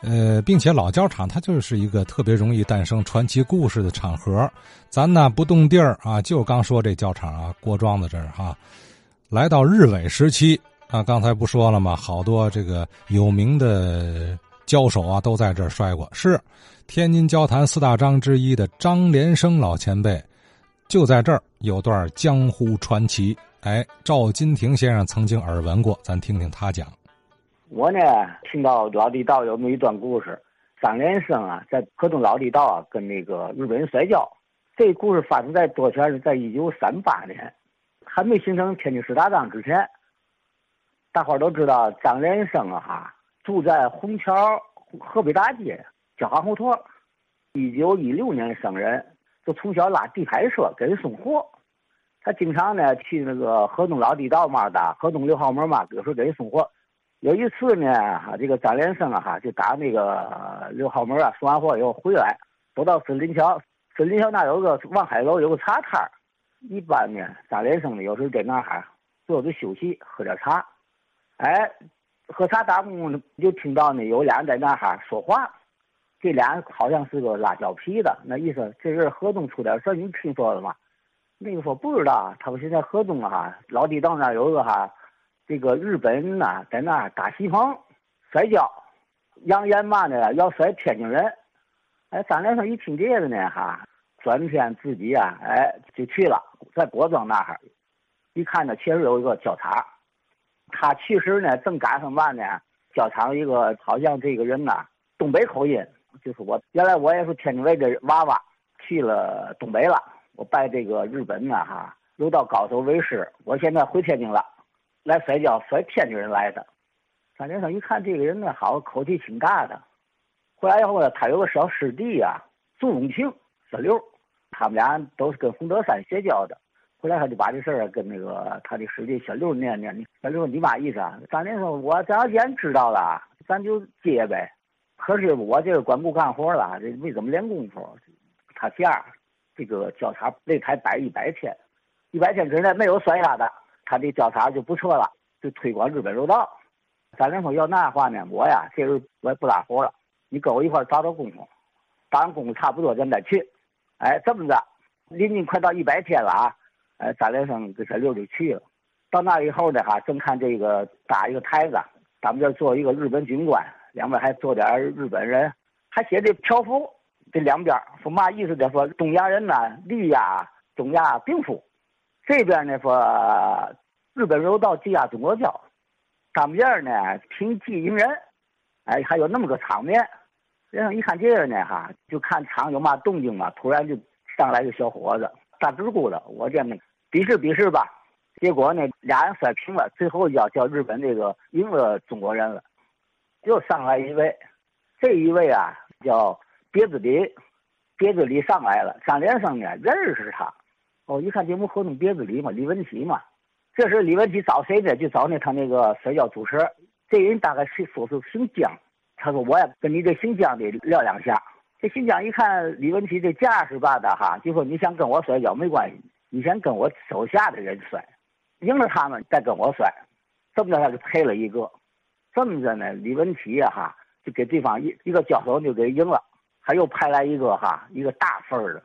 呃，并且老教场它就是一个特别容易诞生传奇故事的场合。咱呢不动地儿啊，就刚说这教场啊，郭庄子这儿哈，来到日伪时期啊，刚才不说了吗？好多这个有名的交手啊，都在这儿摔过。是天津交坛四大章之一的张连生老前辈，就在这儿有段江湖传奇。哎，赵金亭先生曾经耳闻过，咱听听他讲。我呢，听到老地道有那么一段故事，张连生啊，在河东老地道啊，跟那个日本人摔跤。这故事发生在多前是在一九三八年，还没形成天津四大章之前。大伙都知道张连生啊，哈，住在虹桥河北大街交行胡同。一九一六年生人，就从小拉地排车给人送货。他经常呢去那个河东老地道嘛的，河东六号门嘛，有时候给人送货。有一次呢，哈，这个张连生啊，哈，就打那个六号门啊，送完货以后回来，走到森林桥，森林桥那有个望海楼，有个茶摊儿。一般呢，张连生呢，有时候在那哈坐着休息，喝点茶。哎，喝茶打工呢，就听到呢有俩人在那哈说话。这俩人好像是个拉胶皮的，那意思这是河东出点事你听说了吗？那个说不知道，他们现在河东啊，老地道那有个哈。这个日本人呐，在那打西棚摔跤，扬言嘛呢，要摔天津人。哎，张连生一听这个呢，哈，转天自己啊，哎，就去了，在郭庄那儿，一看呢，确实有一个交叉。他其实呢，正赶上嘛呢，交场一个好像这个人呐，东北口音，就是我原来我也是天津卫的娃娃，去了东北了，我拜这个日本呢，哈，柔道高手为师，我现在回天津了。来摔跤，摔天津人来的。张连生一看这个人呢，好口气挺大的。回来以后呢，他有个小师弟呀，朱永庆、小刘，他们俩都是跟洪德山学跤的。回来他就把这事儿跟那个他的师弟小刘念念。小刘：“你嘛意思啊？”张连生我咱要既然知道了，咱就接呗。可是我这个管不干活了，这没怎么练功夫。他第二这个交叉擂台摆一百天，一百天之内没有摔下的。他的调查就不错了，就推广日本柔道。张连说要那话呢，我呀，这人我也不咋活了，你跟我一块儿找找功夫，打完功夫差不多咱再去。哎，这么着，临近快到一百天了啊！哎，张连生跟小六就去了。到那以后呢，哈，正看这个搭一个台子，咱们这坐一个日本军官，两边还坐点日本人，还写的条幅，这两边说嘛意思呢？说东亚人呢，力压东亚病夫。这边呢说，日本柔道技压中国跤，当面呢凭技赢人，哎，还有那么个场面。人家一看这个呢哈，就看场有嘛动静嘛，突然就上来个小伙子，大直骨的，我这呢比试比试吧。结果呢俩人摔平了，最后要叫日本这个赢了中国人了。又上来一位，这一位啊叫别子里，别子里上来了，张连生呢认识他。哦，一看这不合同别子里嘛，李文启嘛。这时李文启找谁呢？就找那他那个摔跤主持。这人大概是说是姓姜。他说我呀跟你这姓姜的聊两下。这姓姜一看李文启这架势吧的哈，就说你想跟我摔跤没关系，你先跟我手下的人摔，赢了他们再跟我摔。这么着他就赔了一个。这么着呢，李文启呀哈就给对方一一个交手就给赢了。他又派来一个哈一个大份儿的，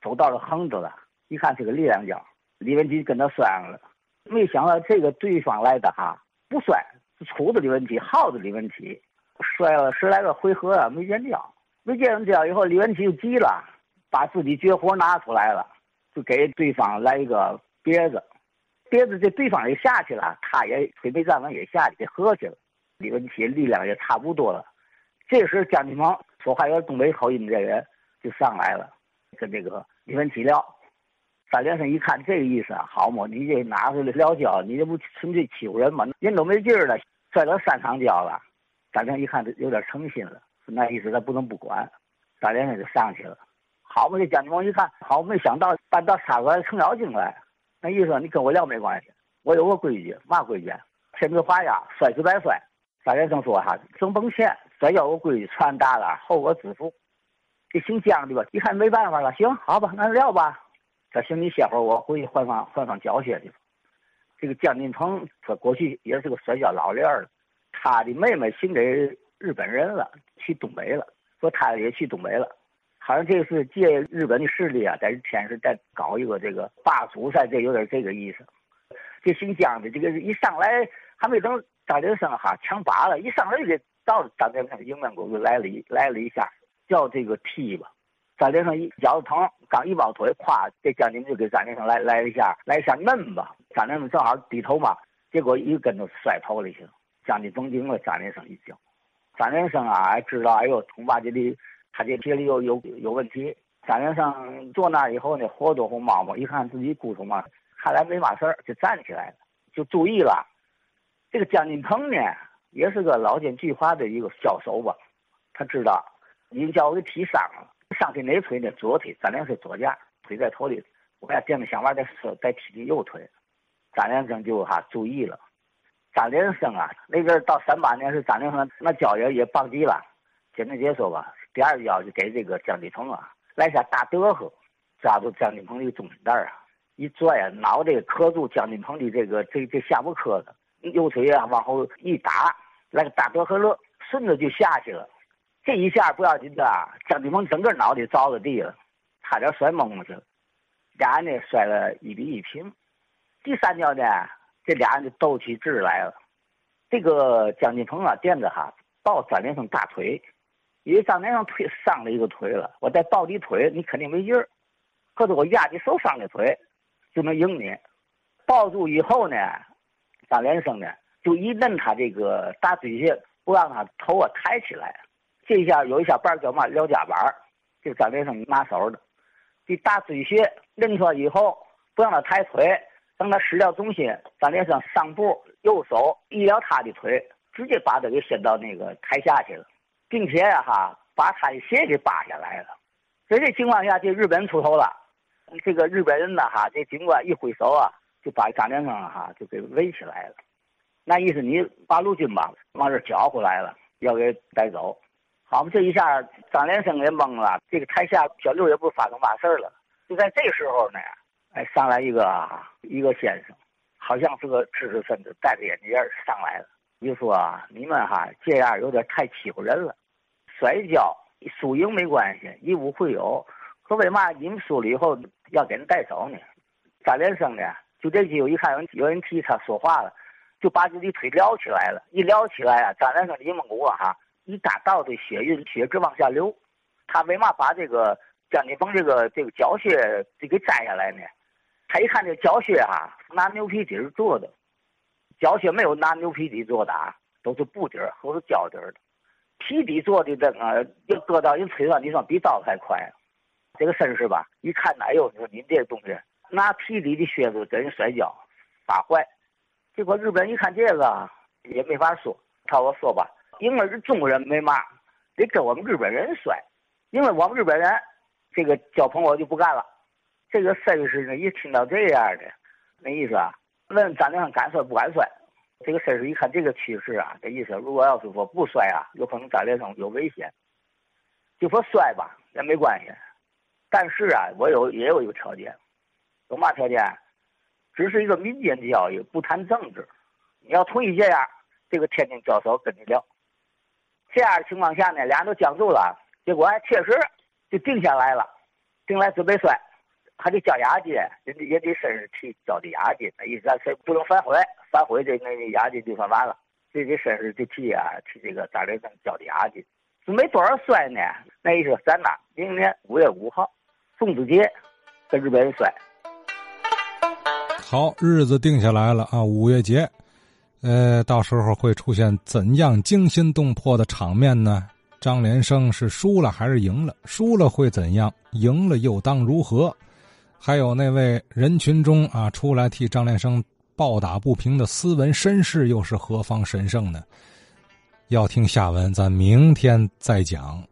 走到了横着了。一看是个力量跤，李文吉跟他摔上了。没想到这个对方来的哈不摔，是粗的李文吉，耗子李文吉，摔了十来个回合啊，没见掉。没见掉以后，李文吉就急了，把自己绝活拿出来了，就给对方来一个别子。别子这对方也下去了，他也腿没站稳也下去给合去了。李文吉力量也差不多了。这时江金鹏说话有点东北口音的人就上来了，跟这个李文吉聊。张连生一看这个意思，好嘛，你这拿出来撂跤，你这不纯粹欺负人吗？人都没劲儿了，摔了三场跤了。张连一看有点诚心了，那意思他不能不管。张连生就上去了。好嘛，这江金鹏一看，好，没想到搬到沙馆程咬金来。那意思你跟我撂没关系，我有个规矩，嘛规矩？天子画押，摔死白摔。张连生说哈，挣甭钱，摔跤有规矩，穿大了，后果自负。这姓江的吧，一看没办法了，行，好吧，那撂吧。他行，你歇会儿，我回去换双换双胶鞋去。这个江金鹏，他过去也是个摔跤老练儿，他的妹妹姓这日本人了，去东北了，说他也去东北了，好像这是借日本的势力啊，在天是在搞一个这个霸主赛，这有点这个意思。这姓姜的这个一上来还没等张连生哈抢拔了，一上来就给到张连生迎面沟就来了一来了一下，叫这个踢吧。张连生一脚疼，刚一抱腿，咵，这将军就给张连生来来一下，来一下闷吧。张连生正好低头嘛，结果一跟头摔头里去了。将军绷紧了张连生一脚。张连生啊，知道哎呦，恐怕这里他这体力有有有问题。张连生坐那以后呢，活动红毛毛，一看自己骨头嘛。看来没嘛事儿，就站起来了，就注意了。这个姜金鹏呢，也是个老奸巨猾的一个小手吧。他知道，你叫我给踢伤了，上腿哪腿呢？左腿，咱俩是左架，腿在头里。我俩见着想法再再踢踢右腿。张连生就哈注意了。张连生啊，那阵到三八年是张连生那脚也也棒极了。简单解说吧，第二脚就给这个姜金鹏啊来下大德呵，抓住姜金鹏的中心带啊。一拽啊，脑袋磕住姜金鹏的这个这这下巴磕子，右腿啊往后一打，来个大德和乐，顺着就下去了。这一下不要紧的，张金鹏整个脑袋着了地了，差点摔懵了去。俩人呢摔了一比一平。第三跤呢，这俩人就斗起智来了。这个姜金鹏啊垫着哈抱张连生大腿，因为张连生腿伤了一个腿了，我再抱你腿，你肯定没劲儿。或者我压你受伤的腿。就能赢你，抱住以后呢，张连生呢就一摁他这个大腿穴，不让他头啊抬起来。这下有一下板叫嘛撩夹板这个张连生拿手的，这大椎穴摁出来以后，不让他抬腿，等他失掉重心，张连生上步右手一撩他的腿，直接把他给掀到那个台下去了，并且呀哈把他的鞋给扒下来了。在这情况下，这日本出头了。这个日本人呢，哈，这军官一挥手啊，就把张连生哈就给围起来了。那意思你八路军吧，往这搅和来了，要给带走。好嘛，这一下张连生也懵了。这个台下小六也不发生嘛事了。就在这时候呢，哎，上来一个一个先生，好像是个知识分子，戴着眼镜上来了，就说你们哈这样有点太欺负人了。摔跤输赢没关系，一无会有。可为嘛你们输了以后要给人带走呢？张连生呢？就这机会一看有人有人替他说话了，就把自己腿撩起来了。一撩起来啊，张连生一蒙骨啊，哈，一大道的血晕血直往下流。他为嘛把这个江金峰这个这个脚靴就给摘下来呢？他一看这脚靴哈，拿牛皮底做的，脚靴没有拿牛皮底做的啊，都是布底儿或是胶底儿的。皮底做的这个要搁到人腿上，你说比刀还快。这个绅士吧，一看，哪有，你说您这东西拿皮底的靴子跟人摔跤，发坏。结果日本人一看这个也没法说，他我说吧，因为是中国人没嘛，得跟我们日本人摔，因为我们日本人这个交朋友就不干了。这个绅士呢，一听到这样的，那意思啊，问张连生敢摔不敢摔？这个绅士一看这个趋势啊，这意思，如果要是说不摔啊，有可能张连生有危险，就说摔吧，也没关系。但是啊，我有也有一个条件，有嘛条件？只是一个民间交易，不谈政治。你要同意这样，这个天津交手跟你聊。这样的情况下呢，俩人都僵住了。结果确实就定下来了，定来准备摔，还得交押金，人家也得绅士替交的押金。那意思谁不能反悔，反悔这那押金就算完了。这得绅士就替啊替这个大连交的押金。是没多少摔呢，那意思咱呐，明年五月五号。粽子节跟日本人摔，好日子定下来了啊！五月节，呃，到时候会出现怎样惊心动魄的场面呢？张连生是输了还是赢了？输了会怎样？赢了又当如何？还有那位人群中啊，出来替张连生抱打不平的斯文绅士又是何方神圣呢？要听下文，咱明天再讲。